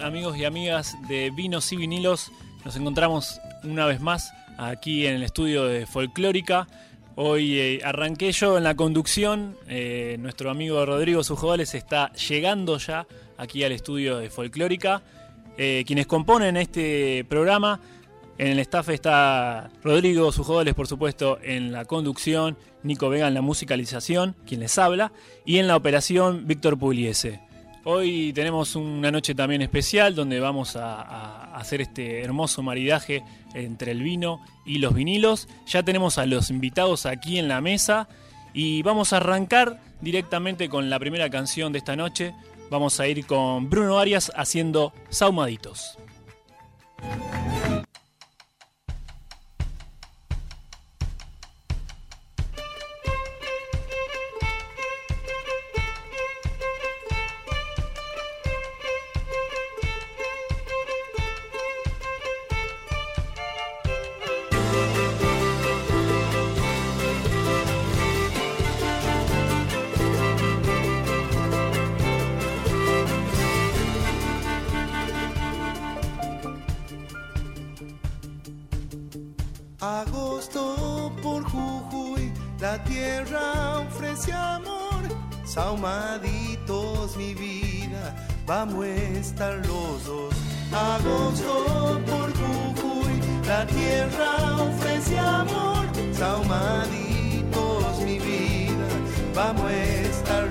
Amigos y amigas de Vinos y Vinilos. Nos encontramos una vez más aquí en el estudio de Folclórica. Hoy eh, arranqué yo en la conducción. Eh, nuestro amigo Rodrigo Sujodales está llegando ya aquí al estudio de Folclórica. Eh, quienes componen este programa, en el staff está Rodrigo Sujodales, por supuesto, en la conducción, Nico Vega en la musicalización, quien les habla, y en la operación Víctor Pugliese. Hoy tenemos una noche también especial donde vamos a, hacer este hermoso maridaje entre el vino y los vinilos. Ya tenemos a los invitados aquí en la mesa y vamos a arrancar directamente con la primera canción de esta noche. Vamos a ir con Bruno Arias haciendo Saumaditos. Estar los dos. Agosto por Jujuy, la tierra ofrece amor. Saumaditos mi vida, vamos a estar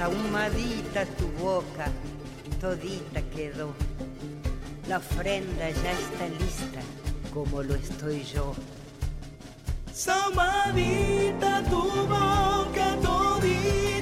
Saumadita tu boca, todita quedó. La ofrenda ya está lista, como lo estoy yo. Saumadita tu boca, todita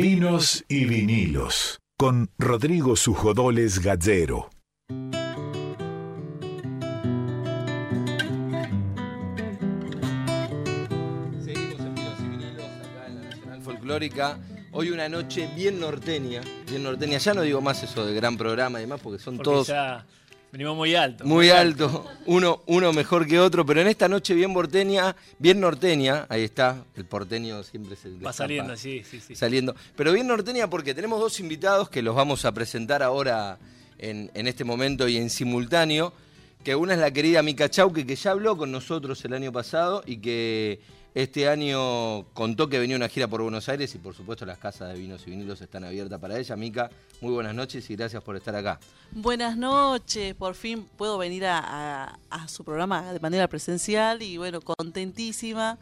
Vinos y vinilos con Rodrigo Sujodoles Gallero. Seguimos en Vinos y Vinilos acá en la Nacional Folclórica. Hoy una noche bien norteña, bien norteña. Ya no digo más eso de gran programa y demás porque son Porque todos ya venimos muy alto. muy alto, uno, uno mejor que otro, pero en esta noche bien porteña, bien norteña, ahí está, el porteño siempre se Va saliendo, sí, sí, sí. saliendo. Pero bien norteña porque tenemos dos invitados que los vamos a presentar ahora en, en este momento y en simultáneo. Que una es la querida Mica Chauque, que ya habló con nosotros el año pasado y que este año contó que venía una gira por Buenos Aires y por supuesto las casas de vinos y vinilos están abiertas para ella. Mica, muy buenas noches y gracias por estar acá. Buenas noches, por fin puedo venir a, a- a su programa de manera presencial y bueno, contentísima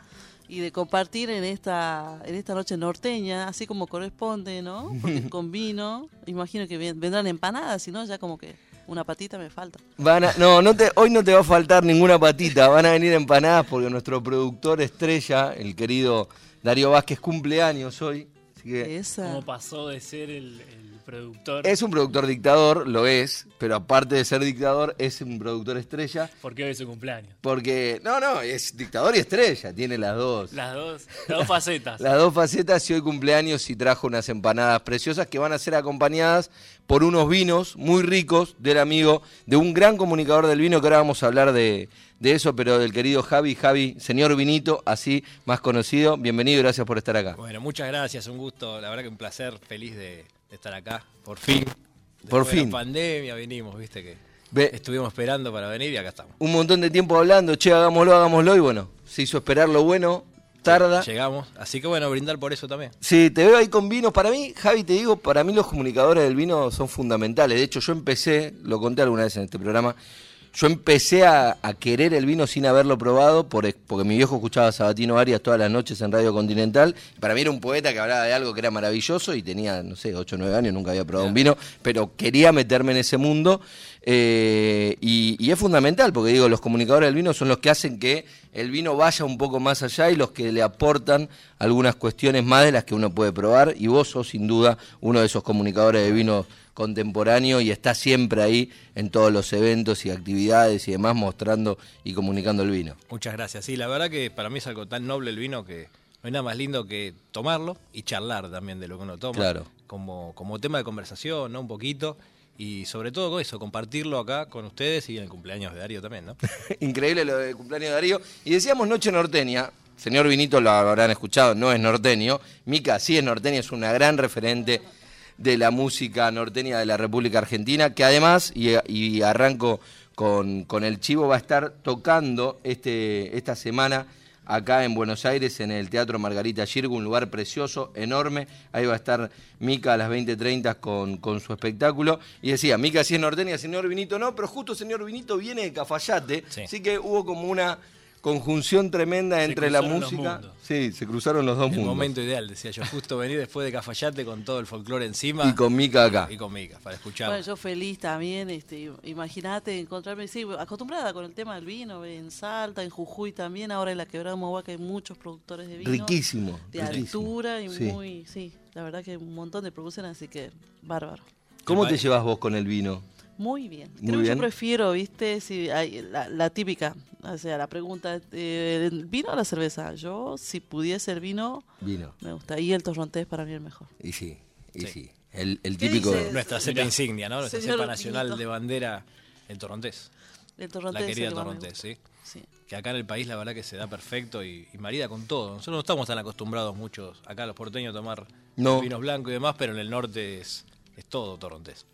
y de compartir en esta en esta noche norteña, así como corresponde, ¿no? Porque con vino, imagino que ven- vendrán empanadas, si no ya como que una patita me falta. Van a- no, no te, hoy no te va a faltar ninguna patita, van a venir empanadas porque nuestro productor estrella, el querido Darío Vázquez, cumpleaños hoy. Así que Esa. ¿Cómo pasó de ser el, el productor? es un productor dictador, lo es, pero aparte de ser dictador, es un productor estrella. Porque hoy es su cumpleaños. Porque, no, no, es dictador y estrella, tiene las dos. Las dos, las dos facetas. Las dos facetas y hoy cumpleaños y trajo unas empanadas preciosas que van a ser acompañadas por unos vinos muy ricos del amigo, de un gran comunicador del vino, que ahora vamos a hablar de, de eso, pero del querido Javi, Javi, señor Vinito, así más conocido. Bienvenido y gracias por estar acá. Bueno, muchas gracias, un gusto, la verdad que un placer, feliz de, de estar acá, por fin. Por de fin. la pandemia vinimos, viste que Ve- estuvimos esperando para venir y acá estamos. Un montón de tiempo hablando, che, hagámoslo, hagámoslo, y bueno, se hizo esperar lo bueno, tarda. Llegamos, así que bueno, brindar por eso también. Sí, te veo ahí con vinos. Para mí, Javi, te digo, para mí los comunicadores del vino son fundamentales. De hecho, yo empecé, lo conté alguna vez en este programa, yo empecé a, a querer el vino sin haberlo probado, por- porque mi viejo escuchaba a Sabatino Arias todas las noches en Radio Continental. Para mí era un poeta que hablaba de algo que era maravilloso y tenía, no sé, 8 o 9 años, nunca había probado un vino, pero quería meterme en ese mundo. eh, y, y es fundamental, porque digo, los comunicadores del vino son los que hacen que el vino vaya un poco más allá y los que le aportan algunas cuestiones más de las que uno puede probar. Y vos sos sin duda uno de esos comunicadores de vino contemporáneo y está siempre ahí en todos los eventos y actividades y demás mostrando y comunicando el vino. Muchas gracias. Sí, la verdad que para mí es algo tan noble el vino que no hay nada más lindo que tomarlo y charlar también de lo que uno toma. Claro. Como, como tema de conversación, ¿no? Un poquito. Y sobre todo con eso, compartirlo acá con ustedes y en el cumpleaños de Darío también, ¿no? Increíble lo del cumpleaños de Darío. Y decíamos Noche Norteña. Señor Vinito lo habrán escuchado, no es norteño. Mica sí es norteña, es una gran referente de la música norteña de la República Argentina, que además, y, y arranco con, con el chivo, va a estar tocando este, esta semana acá en Buenos Aires, en el Teatro Margarita Girgu, un lugar precioso, enorme. Ahí va a estar Mica a las 20.30 con, con su espectáculo. Y decía, Mica sí es norteña, señor Vinito no, pero justo señor Vinito viene de Cafayate, Sí. así que hubo como una conjunción tremenda Se entre la música. Sí, se cruzaron los dos El mundos. momento ideal, decía yo, justo venir después de Cafayate con todo el folclore encima. Y con Mica acá. Y con Mica, para escuchar. Bueno, yo feliz también, este, imagínate encontrarme, sí, acostumbrada con el tema del vino, en Salta, en Jujuy también, ahora en la Quebrada de Mohuaca hay muchos productores de vino. Riquísimo. De riquísimo. altura y Sí. muy, sí, la verdad que un montón de producción, así que bárbaro. ¿Cómo te llevas vos con el vino? Muy bien. Muy Creo que yo prefiero, viste, si hay la, la típica, o sea, la pregunta, eh, ¿el ¿vino o la cerveza? Yo, si pudiese el vino, Vino. me gusta. Y el torrontés para mí el mejor. Y sí, y sí. Sí. El, el ¿Qué típico. dices? Nuestra cepa insignia, ¿no? Nuestra cepa nacional de bandera, el torrontés. El torrontés La querida torrontés. Sí. Que acá en el país la verdad que se da perfecto y, y marida con todo. Nosotros no estamos tan acostumbrados muchos, acá los porteños, a tomar No. vinos blancos y demás, pero en el norte es, es todo torrontés.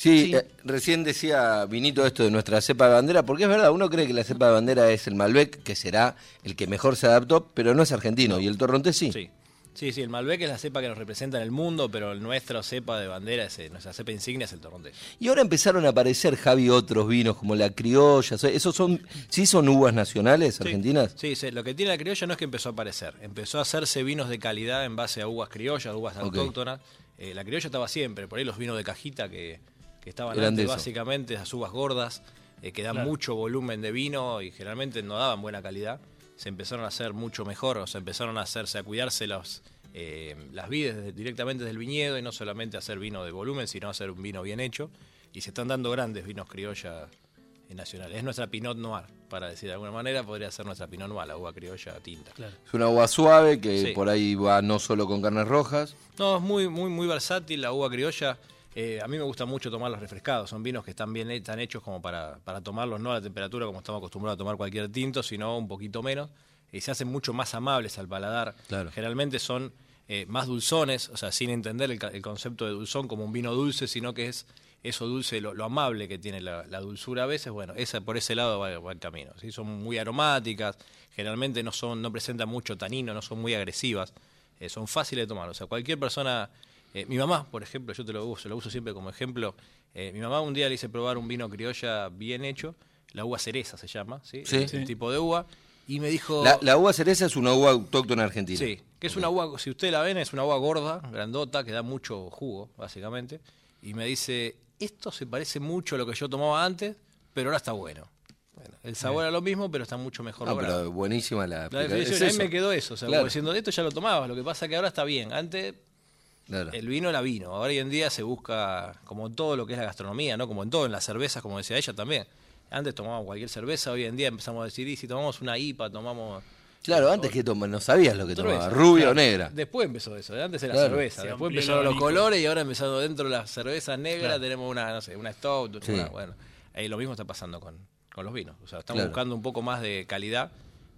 Sí, Sí. eh, recién decía Vinito esto de nuestra cepa de bandera, porque es verdad, uno cree que la cepa de bandera es el Malbec, que será el que mejor se adaptó, pero no es argentino, y el torrontés sí. Sí. Sí, sí, el Malbec es la cepa que nos representa en el mundo, pero nuestra cepa de bandera, es, eh, nuestra cepa insignia es el torrontés. Y ahora empezaron a aparecer, Javi, otros vinos como la criolla, so- ¿esos son, sí son uvas nacionales Sí. argentinas? Sí, sí, lo que tiene la criolla no es que empezó a aparecer, empezó a hacerse vinos de calidad en base a uvas criollas, uvas autóctonas. Eh, la criolla estaba siempre, por ahí los vinos de cajita que, que estaban Eran antes, básicamente, las uvas gordas, eh, que dan Claro. mucho volumen de vino y generalmente no daban buena calidad, se empezaron a hacer mucho mejor, o sea, empezaron a hacerse, a cuidarse los, eh, las vides desde- directamente del viñedo y no solamente hacer vino de volumen, sino hacer un vino bien hecho. Y se están dando grandes vinos criolla eh, nacionales. Es nuestra Pinot Noir, para decir de alguna manera, podría ser nuestra Pinot Noir, la uva criolla tinta. Claro. Es una uva suave que Sí. por ahí va no solo con carnes rojas. No, es muy, muy, muy versátil la uva criolla. Eh, a mí me gusta mucho tomarlos refrescados. Son vinos que están bien están hechos como para, para tomarlos, no a la temperatura como estamos acostumbrados a tomar cualquier tinto, sino un poquito menos. Y se hacen mucho más amables al paladar. Claro. Generalmente son eh, más dulzones, o sea, sin entender el, concepto de dulzón como un vino dulce, sino que es eso dulce, lo, lo amable que tiene la, la dulzura a veces. Bueno, esa, por ese lado va, va el camino. ¿sí? Son muy aromáticas, generalmente no, son, no presentan mucho tanino, no son muy agresivas eh, son fáciles de tomar. O sea, cualquier persona, eh, mi mamá, por ejemplo, yo te lo uso, lo uso siempre como ejemplo. eh, mi mamá un día le hice probar un vino criolla bien hecho, la uva cereza se llama, ¿sí? Sí. Es el tipo de uva, y me dijo... La, la uva cereza es una uva autóctona argentina. Sí, que es una uva, si usted la ven, es una uva gorda, grandota, que da mucho jugo, básicamente. Y me dice, esto se parece mucho a lo que yo tomaba antes, pero ahora está bueno. Bueno, el sabor era lo mismo, pero está mucho mejor No, pero buenísima la, definición, Es a mí me quedó eso, o sea, Claro. diciendo, esto ya lo tomabas, lo que pasa que ahora está bien. Antes Claro. el vino era vino, ahora hoy en día se busca, como en todo lo que es la gastronomía, ¿no? Como en todo, en las cervezas, como decía ella también. Antes tomábamos cualquier cerveza, hoy en día empezamos a decir, y si tomamos una IPA, tomamos... Claro, antes que tomar, no sabías lo que cerveza. tomaba, rubia Claro. o negra. Después empezó eso, antes era Claro. cerveza, Se después empezaron los colores y ahora empezando dentro de las cervezas negras Claro. tenemos una, no sé, una Stout, Sí. una- bueno. Eh, lo mismo está pasando con, con los vinos. O sea, estamos Claro. buscando un poco más de calidad,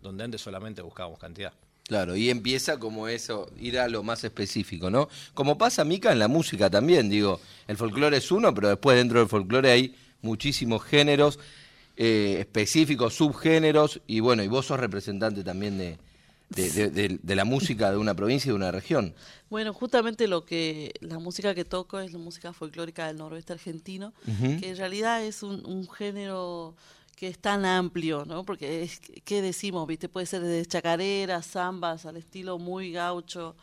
donde antes solamente buscábamos cantidad. Claro, y empieza como eso, ir a lo más específico, ¿no? Como pasa, Mica, en la música también, digo, el folclore es uno, pero después dentro del folclore hay muchísimos géneros eh, específicos, subgéneros, y bueno, y vos sos representante también de, de, de- de- de la música de una provincia y de una región. Bueno, justamente lo que la música que toco es la música folclórica del noroeste argentino, que en realidad es un, un género que es tan amplio, ¿no? Porque es, ¿qué decimos? ¿Viste? Puede ser desde chacareras, zambas, al estilo muy gaucho,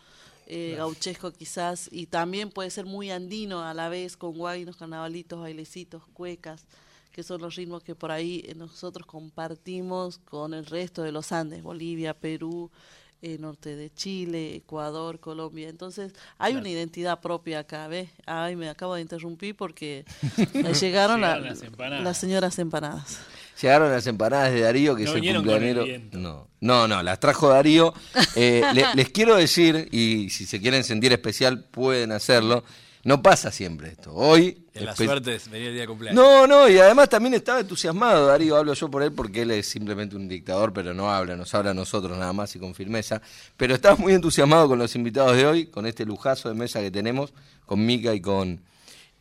eh, gauchesco quizás, y también puede ser muy andino a la vez, con guainos, carnavalitos, bailecitos, cuecas, que son los ritmos que por ahí eh, nosotros compartimos con el resto de los Andes, Bolivia, Perú, eh, norte de Chile, Ecuador, Colombia. Entonces, hay una identidad propia acá, ¿ves? Ay, me acabo de interrumpir porque llegaron, la- Llegaron las empanadas. las señoras empanadas. Llegaron las empanadas de Darío, que No es el cumpleañero. No, no, no, las trajo Darío. Eh, le- les quiero decir, y si se quieren sentir especial, pueden hacerlo. No pasa siempre esto. Hoy. En la suerte es venir el día de cumpleaños. No, no, y además también estaba entusiasmado, Darío, hablo yo por él porque él es simplemente un dictador, pero no habla, nos habla a nosotros nada más y con firmeza. Pero estaba muy entusiasmado con los invitados de hoy, con este lujazo de mesa que tenemos, con Mica y con,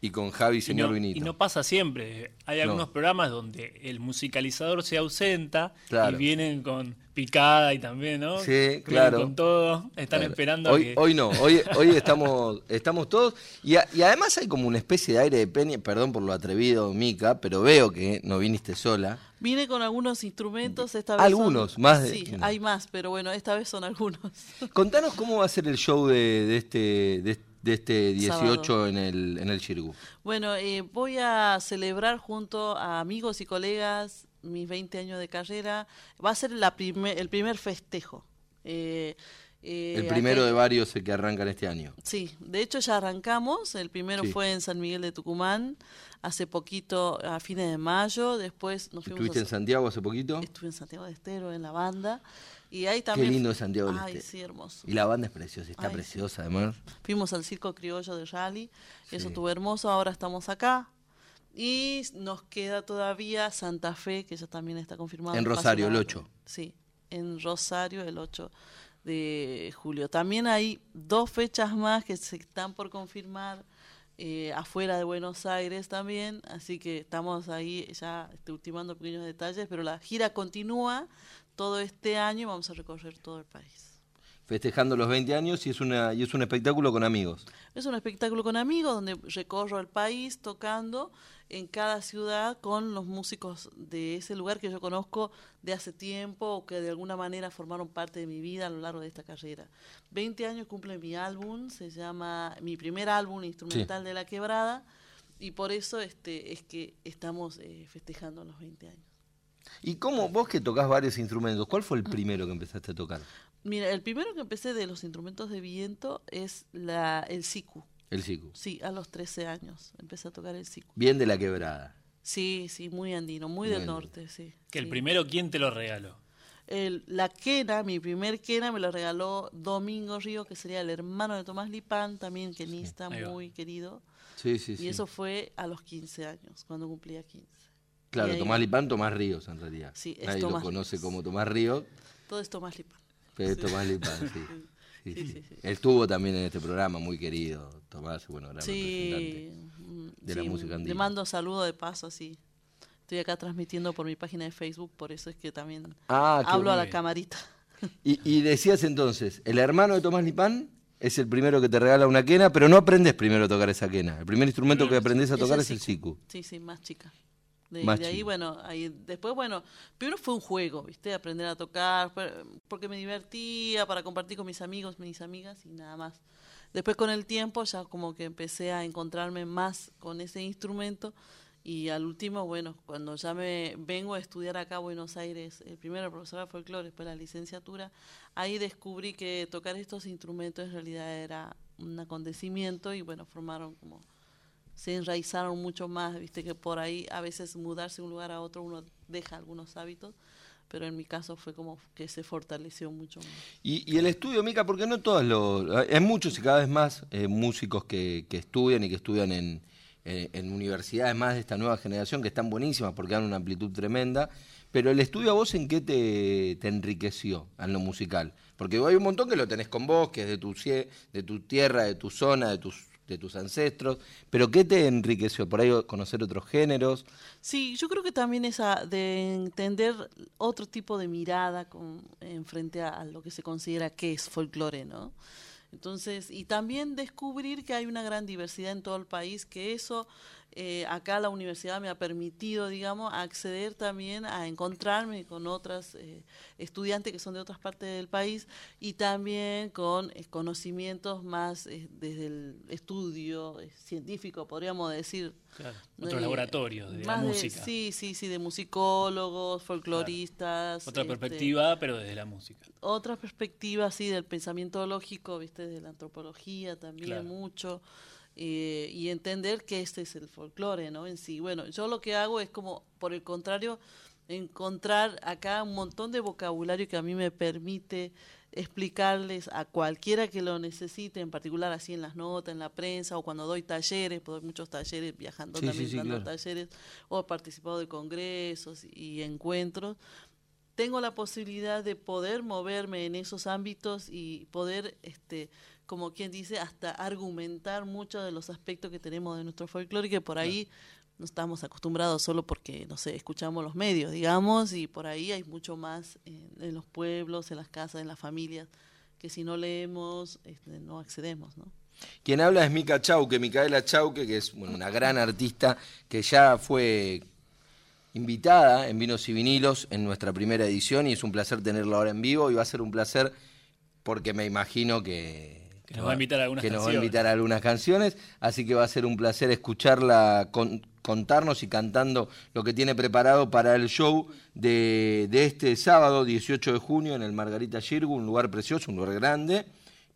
Y con Javi, Y señor no, Vinito. y no pasa siempre. Hay algunos programas donde el musicalizador se ausenta Claro. y vienen con picada y también, ¿no? Sí, claro. Con todo. Están Claro. esperando a hoy, que. hoy no, hoy, hoy estamos, estamos todos. Y, a- y además hay como una especie de aire de peña, perdón por lo atrevido, Mica, pero veo que no viniste sola. Vine con algunos instrumentos, esta vez Algunos, son- más de- Sí, hay más, pero bueno, esta vez son algunos. Contanos cómo va a ser el show de, de este, de, de este 18 Sábado. en el, en el Chirgu. Bueno, eh, voy a celebrar junto a amigos y colegas mis 20 años de carrera. Va a ser la prime- el primer festejo. Eh, eh, El primero de varios que arrancan este año. Sí, de hecho ya arrancamos. El primero Sí. fue en San Miguel de Tucumán, hace poquito, a fines de mayo. Después nos fuimos ¿Estuviste a- en Santiago hace poquito? Estuve en Santiago de Estero, en la banda. Y ahí Qué también. lindo es Santiago del Ay, Estero. sí, hermoso. Y la banda es preciosa, está Ay, sí. preciosa además. Fuimos al circo criollo de Rally, eso estuvo hermoso, ahora estamos acá. Y nos queda todavía Santa Fe, que ya también está confirmado. En Rosario, el la- 8. Sí, en Rosario el 8 de julio. También hay dos fechas más que se están por confirmar eh, afuera de Buenos Aires también, así que estamos ahí ya este, ultimando pequeños detalles, pero la gira continúa todo este año y vamos a recorrer todo el país. Festejando los 20 años y es, una, y es un espectáculo con amigos. Es un espectáculo con amigos donde recorro el país tocando en cada ciudad con los músicos de ese lugar que yo conozco de hace tiempo o que de alguna manera formaron parte de mi vida a lo largo de esta carrera. 20 años cumple mi álbum, se llama mi primer álbum instrumental de La Quebrada y por eso este es que estamos eh, festejando los 20 años. ¿Y cómo, vos que tocas varios instrumentos, cuál fue el primero que empezaste a tocar? Mira, el primero que empecé de los instrumentos de viento es la, el siku. El siku. Sí, a los 13 años empecé a tocar el siku. Bien de la quebrada. Sí, sí, muy andino, muy Muy del andino. norte, sí. que el primero, ¿quién te lo regaló? El- la quena, mi primer quena, me lo regaló Domingo Río, que sería el hermano de Tomás Lipán, también quenista, muy querido. Sí, sí, sí. Y eso fue a los 15 años, cuando cumplía 15. claro, ahí- Tomás Lipán, Tomás Ríos en realidad. Sí, es Nadie Tomás lo conoce Ríos. como Tomás Ríos, Todo es Tomás Lipán. pero es Tomás Lipán, sí. Sí, Sí, sí. estuvo también en este programa, muy querido. Tomás, bueno, gran representante. mm, de la música andina. Le mando saludo de paso, sí. Estoy acá transmitiendo por mi página de Facebook, por eso es que también Ah, hablo a la camarita. Y, y decías entonces, el hermano de Tomás Lipán es el primero que te regala una quena, pero no aprendes primero a tocar esa quena. El primer instrumento que aprendes a tocar es el siku. Sí, sí, más chica. De, de ahí, bueno, ahí, después, bueno, primero fue un juego, ¿viste? Aprender a tocar, porque me divertía, para compartir con mis amigos, mis amigas y nada más. Después con el tiempo ya como que empecé a encontrarme más con ese instrumento y al último, bueno, cuando ya me vengo a estudiar acá a Buenos Aires, el primero profesor de folclore, después la licenciatura, ahí descubrí que tocar estos instrumentos en realidad era un acontecimiento y bueno, formaron como se enraizaron mucho más, viste que por ahí a veces mudarse de un lugar a otro uno deja algunos hábitos, pero en mi caso fue como que se fortaleció mucho más. Y, el estudio, Mica, porque no todos lo... Hay muchos y cada vez más eh, músicos que, que estudian y que estudian en, eh, en universidades más de esta nueva generación, que están buenísimas porque dan una amplitud tremenda. Pero el estudio a vos, ¿en qué te, te enriqueció en lo musical? Porque hay un montón que lo tenés con vos, que es de tu, de tu tierra, de tu zona, de tus, de tus ancestros. Pero ¿qué te enriqueció? Por ahí conocer otros géneros. Sí, yo creo que también esa de entender otro tipo de mirada con, en frente a, a lo que se considera que es folclore, ¿no? Entonces, y también descubrir que hay una gran diversidad en todo el país, que eso eh, acá la universidad me ha permitido, digamos, acceder también a encontrarme con otras eh, estudiantes que son de otras partes del país y también con eh, conocimientos más eh, desde el estudio científico, podríamos decir, Claro, otros laboratorios de la música. sí, sí, sí, de musicólogos, folcloristas. Otra este, perspectiva, pero desde la música. Otra perspectiva, sí, del pensamiento lógico, viste, de la antropología también Claro. mucho. Eh, y entender que este es el folclore, ¿no? En sí. Bueno, yo lo que hago es como, por el contrario, encontrar acá un montón de vocabulario que a mí me permite explicarles a cualquiera que lo necesite, en particular así en las notas, en la prensa, o cuando doy talleres, doy muchos talleres viajando Sí, también, sí, sí, dando claro. talleres, o he participado de congresos y encuentros, tengo la posibilidad de poder moverme en esos ámbitos y poder este, como quien dice, hasta argumentar muchos de los aspectos que tenemos de nuestro folclore que por ahí no estamos acostumbrados solo porque, no sé, escuchamos los medios, digamos, y por ahí hay mucho más en, en los pueblos, en las casas, en las familias, que si no leemos, este, no accedemos, ¿no? Quien habla es Mica Chauque, Micaela Chauque, que es bueno, una gran artista que ya fue invitada en Vinos y Vinilos en nuestra primera edición y es un placer tenerla ahora en vivo y va a ser un placer porque me imagino que, Que nos va a invitar a algunas que nos va a canciones. invitar a algunas canciones, así que va a ser un placer escucharla con- contarnos y cantando lo que tiene preparado para el show de, de este sábado 18 de junio en el Margarita Girgu, un lugar precioso, un lugar grande,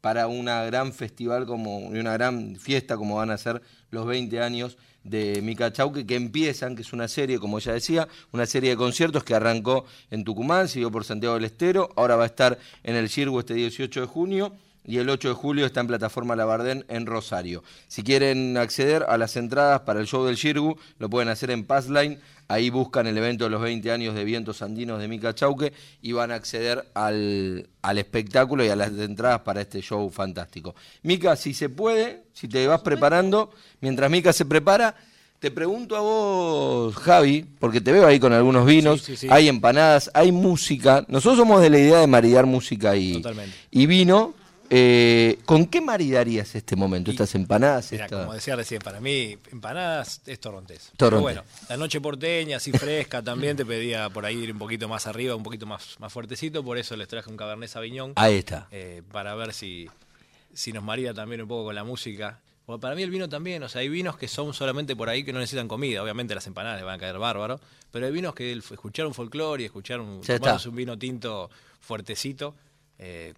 para una gran festival como una gran fiesta como van a ser los 20 años de Mica Chauque que empiezan, que es una serie, como ella decía, una serie de conciertos que arrancó en Tucumán, siguió por Santiago del Estero, ahora va a estar en el Girgu este 18 de junio y el 8 de julio está en plataforma Labardén en Rosario. Si quieren acceder a las entradas para el show del Girgu, lo pueden hacer en Passline. Ahí buscan el evento de los 20 años de Vientos Andinos de Mica Chauque y van a acceder al, al espectáculo y a las entradas para este show fantástico. Mica, si se puede, si te vas preparando, mientras Mica se prepara, te pregunto a vos, Javi, porque te veo ahí con algunos vinos, Sí, sí, sí. hay empanadas, hay música. Nosotros somos de la idea de maridar música y, Totalmente. y vino. Eh, ¿Con qué maridarías este momento? Estas empanadas, Mira, esta- como decía recién, para mí empanadas es torrontés. Torrontés. Pero bueno, la noche porteña, así fresca, también te pedía por ahí ir un poquito más arriba, un poquito más, más fuertecito, por eso les traje un Cabernet Sauvignon, Ahí está. eh, para ver si, si nos marida también un poco con la música. Porque para mí el vino también, o sea, hay vinos que son solamente por ahí que no necesitan comida, obviamente las empanadas les van a caer bárbaro, pero hay vinos que el- escuchar un folclore y escuchar un, Ya tomarse está. un vino tinto fuertecito, eh,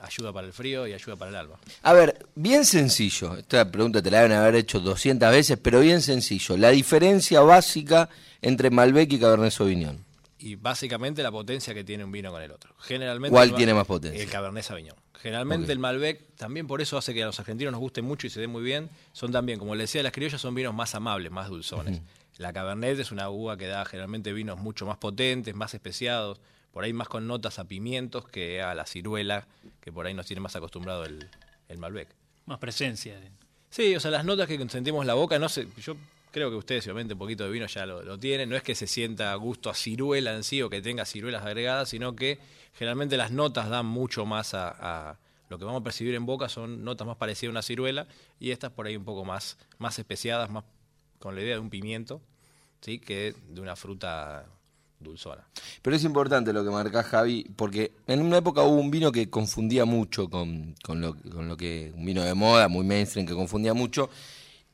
ayuda para el frío y ayuda para el alma. A ver, bien sencillo. Esta pregunta te la deben haber hecho 200 veces, pero bien sencillo. La diferencia básica entre Malbec y Cabernet Sauvignon. y básicamente la potencia que tiene un vino con el otro. Generalmente ¿Cuál el tiene más potencia? El Cabernet Sauvignon. Generalmente el Malbec también por eso hace que a los argentinos nos guste mucho y se dé muy bien. Son también, como le decía, las criollas son vinos más amables, más dulzones. La Cabernet es una uva que da generalmente vinos mucho más potentes, más especiados, por ahí más con notas a pimientos que a la ciruela, que por ahí nos tiene más acostumbrado el, el Malbec. Más presencia. Sí, o sea, las notas que sentimos en la boca, no sé, yo creo que ustedes obviamente un poquito de vino ya lo, lo tienen, no es que se sienta a gusto a ciruela en sí o que tenga ciruelas agregadas, sino que generalmente las notas dan mucho más a, a- lo que vamos a percibir en boca son notas más parecidas a una ciruela y estas por ahí un poco más, más especiadas, más con la idea de un pimiento, ¿sí? que de una fruta Pero es importante lo que marca Javi, porque en una época hubo un vino que confundía mucho con, con lo, con lo que. Un vino de moda, muy mainstream, que confundía mucho.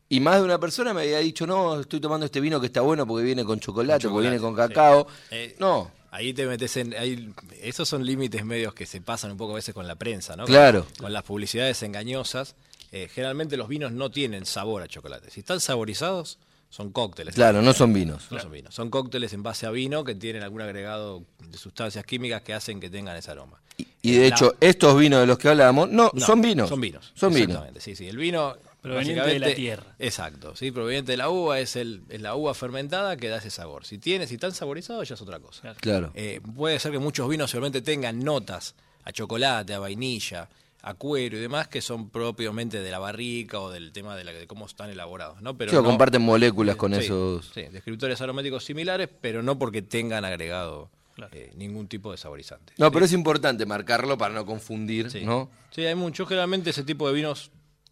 Y más de una persona me había dicho, no, estoy tomando este vino que está bueno porque viene con chocolate, Con porque viene con chocolate, cacao. sí. Eh, no, Ahí te metes en. Ahí, esos son límites medios que se pasan un poco a veces con la prensa, ¿no? Claro. Con, con las publicidades engañosas. Eh, generalmente los vinos no tienen sabor a chocolate. Si están saborizados, son cócteles. claro, no son vinos. No son vinos. Son cócteles en base a vino que tienen algún agregado de sustancias químicas que hacen que tengan ese aroma. Y, y de La- hecho, estos vinos de los que hablábamos, no, No, son vinos. Son vinos. Son vinos. Exactamente, sí, sí. El vino. Proveniente de la tierra. Exacto, sí, proveniente de la uva, es, el, es la uva fermentada que da ese sabor. Si tiene, si están saborizados, ya es otra cosa. Claro. Eh, puede ser que muchos vinos solamente tengan notas a chocolate, a vainilla, a cuero y demás que son propiamente de la barrica o del tema de, la, de cómo están elaborados, ¿no? Pero Sí, no- comparten moléculas con Sí, esos. Sí, descriptores aromáticos similares, pero no porque tengan agregado eh, ningún tipo de saborizante. No, pero es importante marcarlo para no confundir, Sí. ¿no? Sí, hay mucho. Generalmente ese tipo de vinos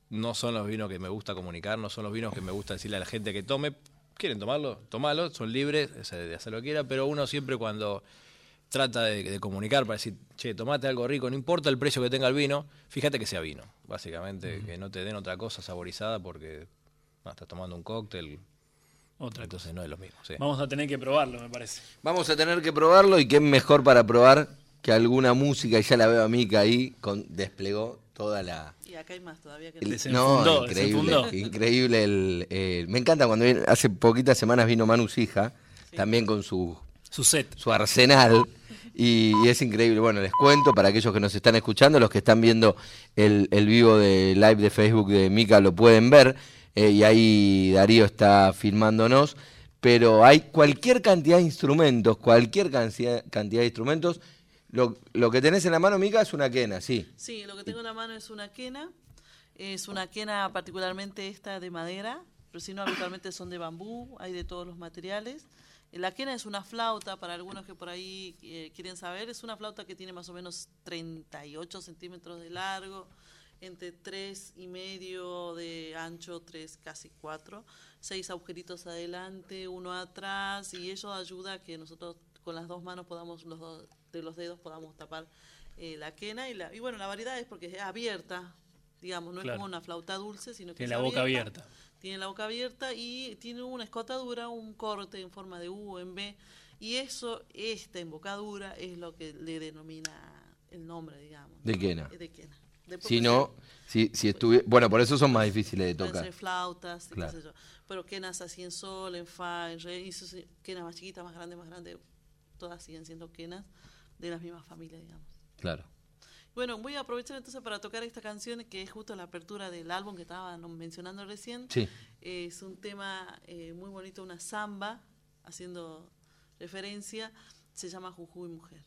no son los vinos que me gusta comunicar, no son los vinos que me gusta decirle a la gente que tome. Quieren tomarlo, tomalo, son libres o sea, de hacer lo que quiera, pero uno siempre cuando trata de, de comunicar para decir, che, tomate algo rico, no importa el precio que tenga el vino, fíjate que sea vino, básicamente, que no te den otra cosa saborizada porque no, estás tomando un cóctel, Otra cosa. entonces no es lo mismo. sí. Vamos a tener que probarlo, me parece. Vamos a tener que probarlo y qué mejor para probar que alguna música, y ya la veo a Mica ahí, con, desplegó toda la... Y acá hay más todavía que el- no, increíble, desenfundó. increíble el, el- Me encanta cuando viene- hace poquitas semanas vino Manu Sija, también con su, Su set. su arsenal, y, y es increíble. Bueno, les cuento para aquellos que nos están escuchando, los que están viendo el, el vivo de live de Facebook de Mica lo pueden ver, eh, y ahí Darío está filmándonos, pero hay cualquier cantidad de instrumentos, cualquier cantidad, cantidad de instrumentos, Lo, lo que tenés en la mano, Mica, es una quena, sí. Sí, lo que tengo en la mano es una quena. Es una quena particularmente esta de madera, pero si no, habitualmente son de bambú, hay de todos los materiales. La quena es una flauta, para algunos que por ahí eh, quieren saber, es una flauta que tiene más o menos 38 centímetros de largo, entre 3 y medio de ancho, 3, casi 4, seis agujeritos adelante, uno atrás, y eso ayuda a que nosotros con las dos manos podamos, los dos, de los dedos podamos tapar eh, la quena. Y, la, y bueno, la variedad es porque es abierta, digamos, no Claro. es como una flauta dulce, sino que Tiene es la boca abierta. Tiene la boca abierta y tiene una escotadura, un corte en forma de U o en B. Y eso, esta embocadura, es lo que le denomina el nombre, digamos. De quena. De quena. Si no, si, si estuviera... Bueno, por eso son más difíciles de tocar. ser flautas, qué Claro. sé yo. Pero quenas así en sol, en fa, en re, y quenas más chiquitas, más grandes, más grandes, todas siguen siendo quenas de las mismas familias, digamos. Claro. Bueno, voy a aprovechar entonces para tocar esta canción que es justo la apertura del álbum que estaba no- mencionando recién. Sí. Es un tema eh, muy bonito, una samba, haciendo referencia, se llama Jujuy Mujer.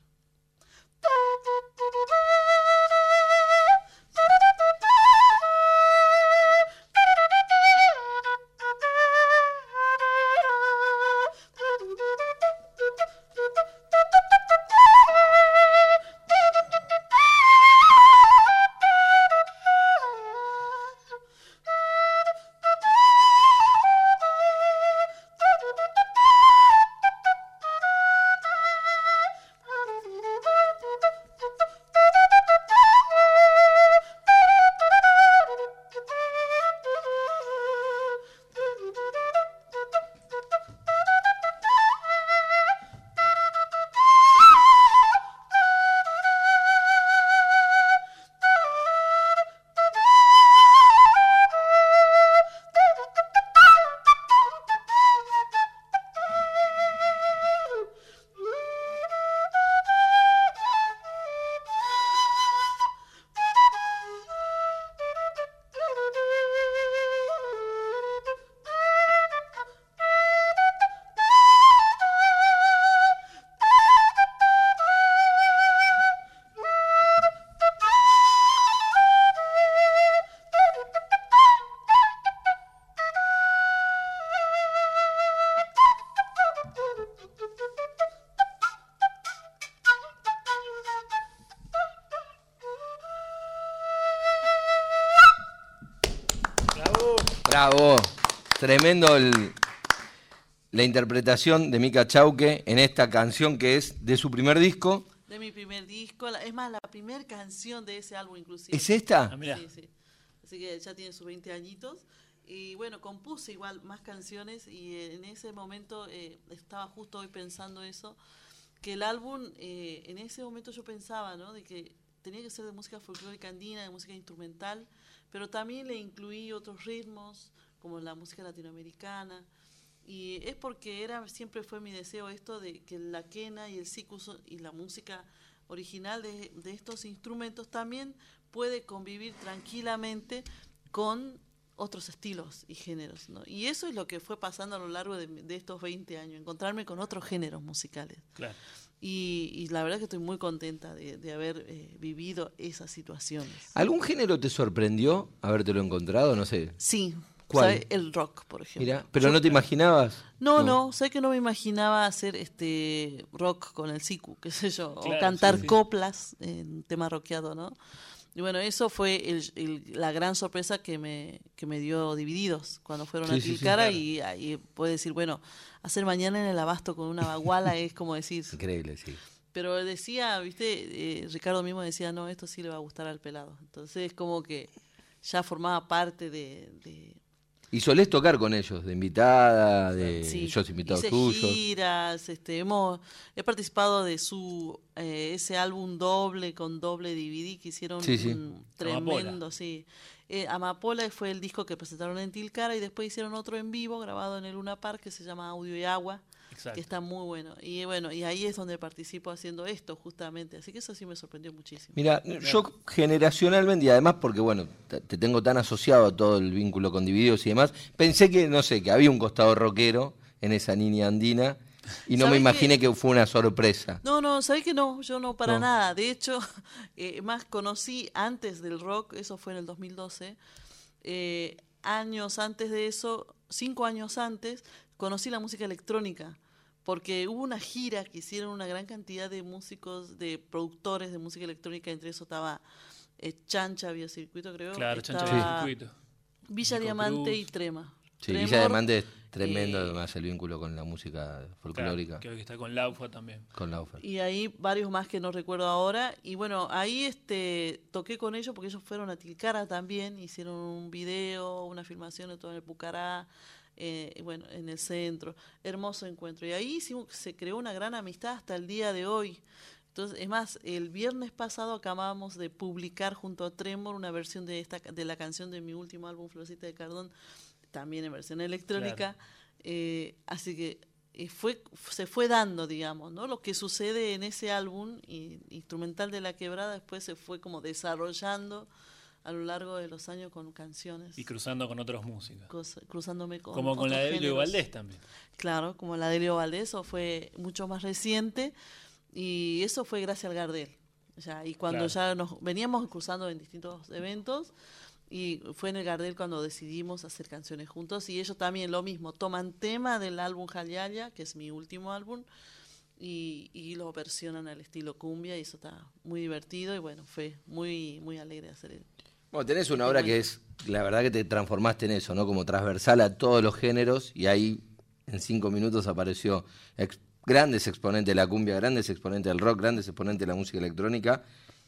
Bravo. Tremendo el- la interpretación de Mica Chauque en esta canción que es de su primer disco. De mi primer disco, es más, la primera canción de ese álbum inclusive. ¿Es esta? Ah. Sí, sí. Así que ya tiene sus 20 añitos. Y bueno, compuse igual más canciones y en ese momento eh, estaba justo hoy pensando eso, que el álbum, eh, en ese momento yo pensaba, ¿no? De que tenía que ser de música folclórica andina, de música instrumental, pero también le incluí otros ritmos, como la música latinoamericana. Y es porque era siempre fue mi deseo esto de que la quena y el sikus y la música original de, de estos instrumentos también puede convivir tranquilamente con otros estilos y géneros. Y eso es lo que fue pasando a lo largo de, de estos 20 años, encontrarme con otros géneros musicales. Claro. Y, y la verdad que estoy muy contenta de, de haber eh, vivido esas situaciones. ¿Algún género te sorprendió habértelo encontrado? No sé. Sí, ¿Cuál? ¿sabe? el rock, por ejemplo. Mira, pero no te imaginabas. No, no, sé que no me imaginaba hacer este rock con el siku, qué sé yo, Claro, o cantar sí, sí. coplas en tema rockeado, ¿no? Y bueno, eso fue el- el- la gran sorpresa que me, que me dio Divididos cuando fueron Sí, a sí, sí, Tilcara claro. y ahí puede decir, bueno, hacer mañana en el abasto con una baguala es como decir, Increíble, sí. pero decía, viste, eh, Ricardo mismo decía, no, esto sí le va a gustar al pelado. Entonces como que ya formaba parte de- de, Y solés tocar con ellos, de invitada, de Sí, yo invitados hice tuyos. giras, este, hemos, he participado de su eh, ese álbum doble con doble DVD que hicieron Sí, sí. un tremendo, sí. Eh, Amapola fue el disco que presentaron en Tilcara y después hicieron otro en vivo grabado en el Luna Park que se llama Audio y Agua, Exacto. que está muy bueno. Y bueno, y ahí es donde participo haciendo esto justamente, así que eso sí me sorprendió muchísimo. Mira, yo generacionalmente, y además porque, bueno, te te tengo tan asociado a todo el vínculo con Divididos y demás, pensé que, no sé, que había un costado rockero en esa niña andina y no me ¿Sabés imaginé que fue una sorpresa. No, no, ¿sabés que no? Yo no, para No. nada. De hecho, eh, más conocí antes del rock, eso fue en el 2012, eh, años antes de eso, cinco años antes, conocí la música electrónica. Porque hubo una gira que hicieron una gran cantidad de músicos, de productores de música electrónica, entre eso estaba eh, Chancha Biocircuito, creo. Claro, chancha estaba de circuito. Villa Nico Diamante Cruz. y Trema. Sí, Tremor, Villa Diamante es tremendo, eh, además, el vínculo con la música Claro, folclórica, que hoy está con Laufa también. con la oferta. Y ahí varios más que no recuerdo ahora. Y bueno, ahí este toqué con ellos porque ellos fueron a Tilcara también, hicieron un video, una filmación de todo en el Pucará, eh, bueno, en el centro. Hermoso encuentro. Y ahí hicimos, se creó una gran amistad hasta el día de hoy. Entonces, es más, el viernes pasado acabamos de publicar junto a Tremor una versión de esta de la canción de mi último álbum, Florcita de Cardón, también en versión electrónica. Eh, así que eh, fue se fue dando, digamos, ¿no? Lo que sucede en ese álbum y, instrumental de La Quebrada después se fue como desarrollando a lo largo de los años con canciones, Y cruzando con otros músicos. cruzándome con Como con la de Elio. Valdés también. Claro, como la de Leo Valdés, eso fue mucho más reciente y eso fue gracias al Gardel. Ya, y cuando Claro. ya nos veníamos cruzando en distintos eventos y fue en el Gardel cuando decidimos hacer canciones juntos y ellos también lo mismo, toman tema del álbum Jaliaya, que es mi último álbum, y, y lo versionan al estilo cumbia y eso está muy divertido y bueno, fue muy muy alegre hacer Bueno, tenés una obra que es, la verdad que te transformaste en eso, ¿no? Como transversal a todos los géneros y ahí en cinco minutos apareció ex- grandes exponentes de la cumbia, grandes exponentes del rock, grandes exponentes de la música electrónica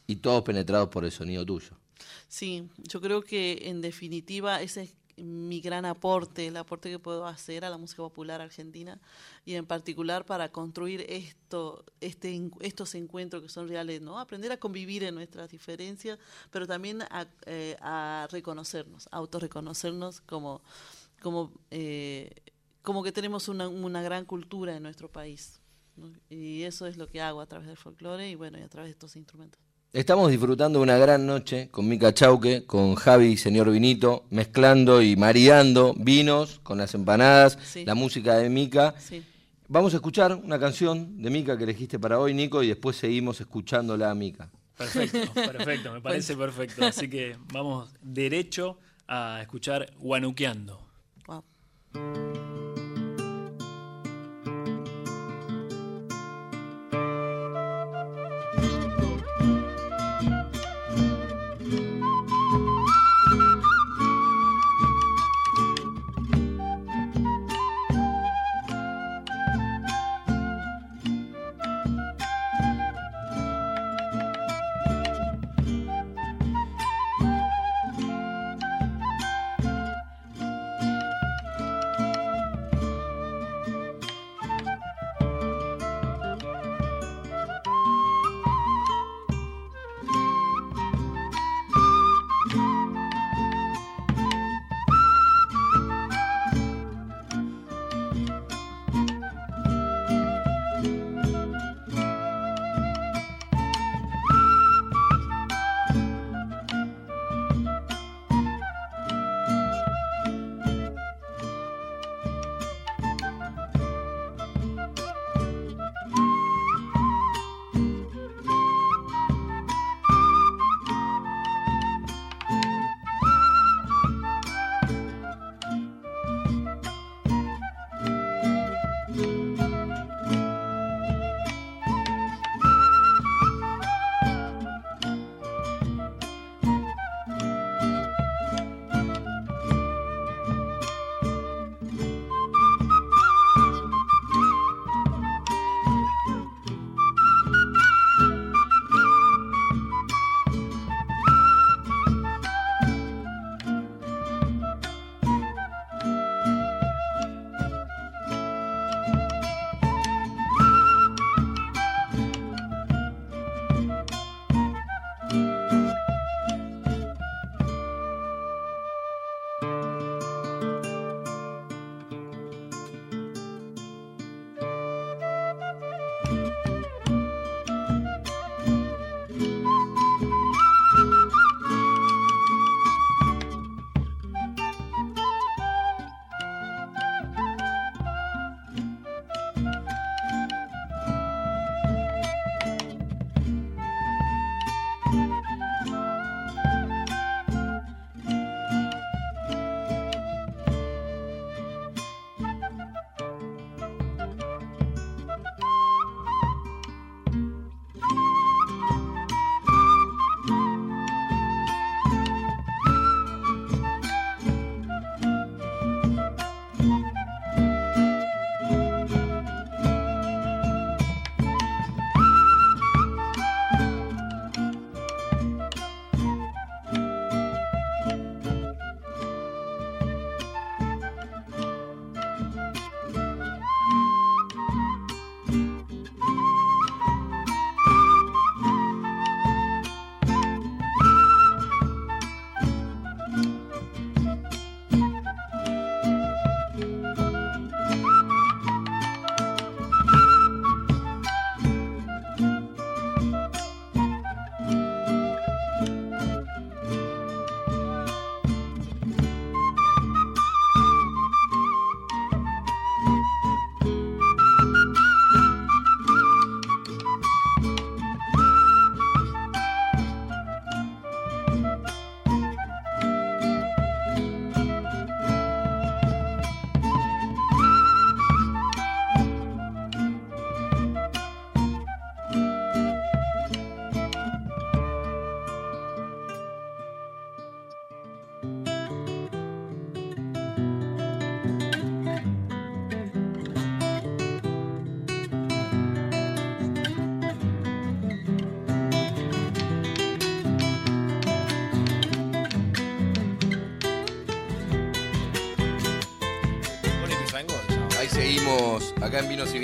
y todos penetrados por el sonido tuyo. Sí, yo creo que en definitiva ese es mi gran aporte, el aporte que puedo hacer a la música popular argentina y en particular para construir esto, este, estos encuentros que son reales, ¿no? Aprender a convivir en nuestras diferencias, pero también a, eh, a reconocernos, a autorreconocernos como, como, eh, como que tenemos una, una gran cultura en nuestro país. ¿no? Y eso es lo que hago a través del folclore y bueno, y a través de estos instrumentos. Estamos disfrutando de una gran noche con Mica Chauque, con Javi, señor Vinito, mezclando y maridando vinos con las empanadas, Sí. la música de Mica. Sí. Vamos a escuchar una canción de Mica que elegiste para hoy, Nico, y después seguimos escuchándola a Mica. Perfecto, perfecto, me parece perfecto. Así que vamos derecho a escuchar Guanuqueando. Wow.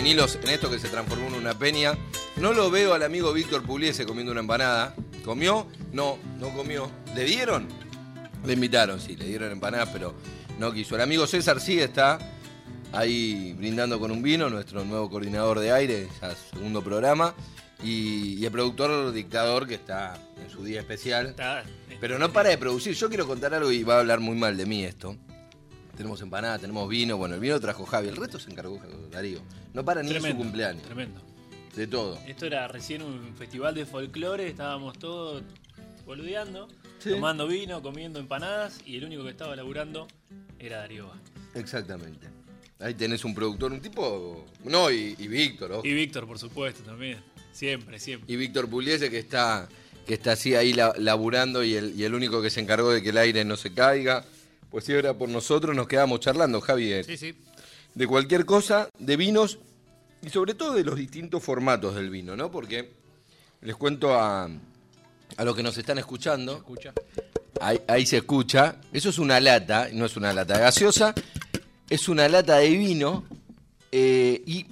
Vinilos, en esto que se transformó en una peña. No lo veo al amigo Víctor Pugliese comiendo una empanada. ¿Comió? No, no comió. ¿Le dieron? Le invitaron, sí, le dieron empanadas, pero no quiso. El amigo César sí está ahí brindando con un vino, nuestro nuevo coordinador de aire, ya segundo programa. Y, y el productor dictador que está en su día especial. Está- Pero no para de producir. Yo quiero contar algo y va a hablar muy mal de mí esto. Tenemos empanada, tenemos vino. Bueno, el vino trajo Javi, el resto se encargó Darío. No para ni en su cumpleaños. Tremendo. De todo. Esto era recién un festival de folclore, estábamos todos boludeando, Sí. tomando vino, comiendo empanadas y el único que estaba laburando era Darío. Exactamente. Ahí tenés un productor, un tipo. No, y, y Víctor, ojo. Y Víctor, por supuesto, también. Siempre, siempre. Y Víctor Pugliese que está, que está así ahí la- laburando y el, y el único que se encargó de que el aire no se caiga. Pues si era por nosotros, nos quedamos charlando, Javier. Sí, sí. de cualquier cosa, de vinos y sobre todo de los distintos formatos del vino, ¿no? Porque les cuento a, a los que nos están escuchando, Escucha. ahí, ahí se escucha, eso es una lata, no es una lata gaseosa, es una lata de vino eh, y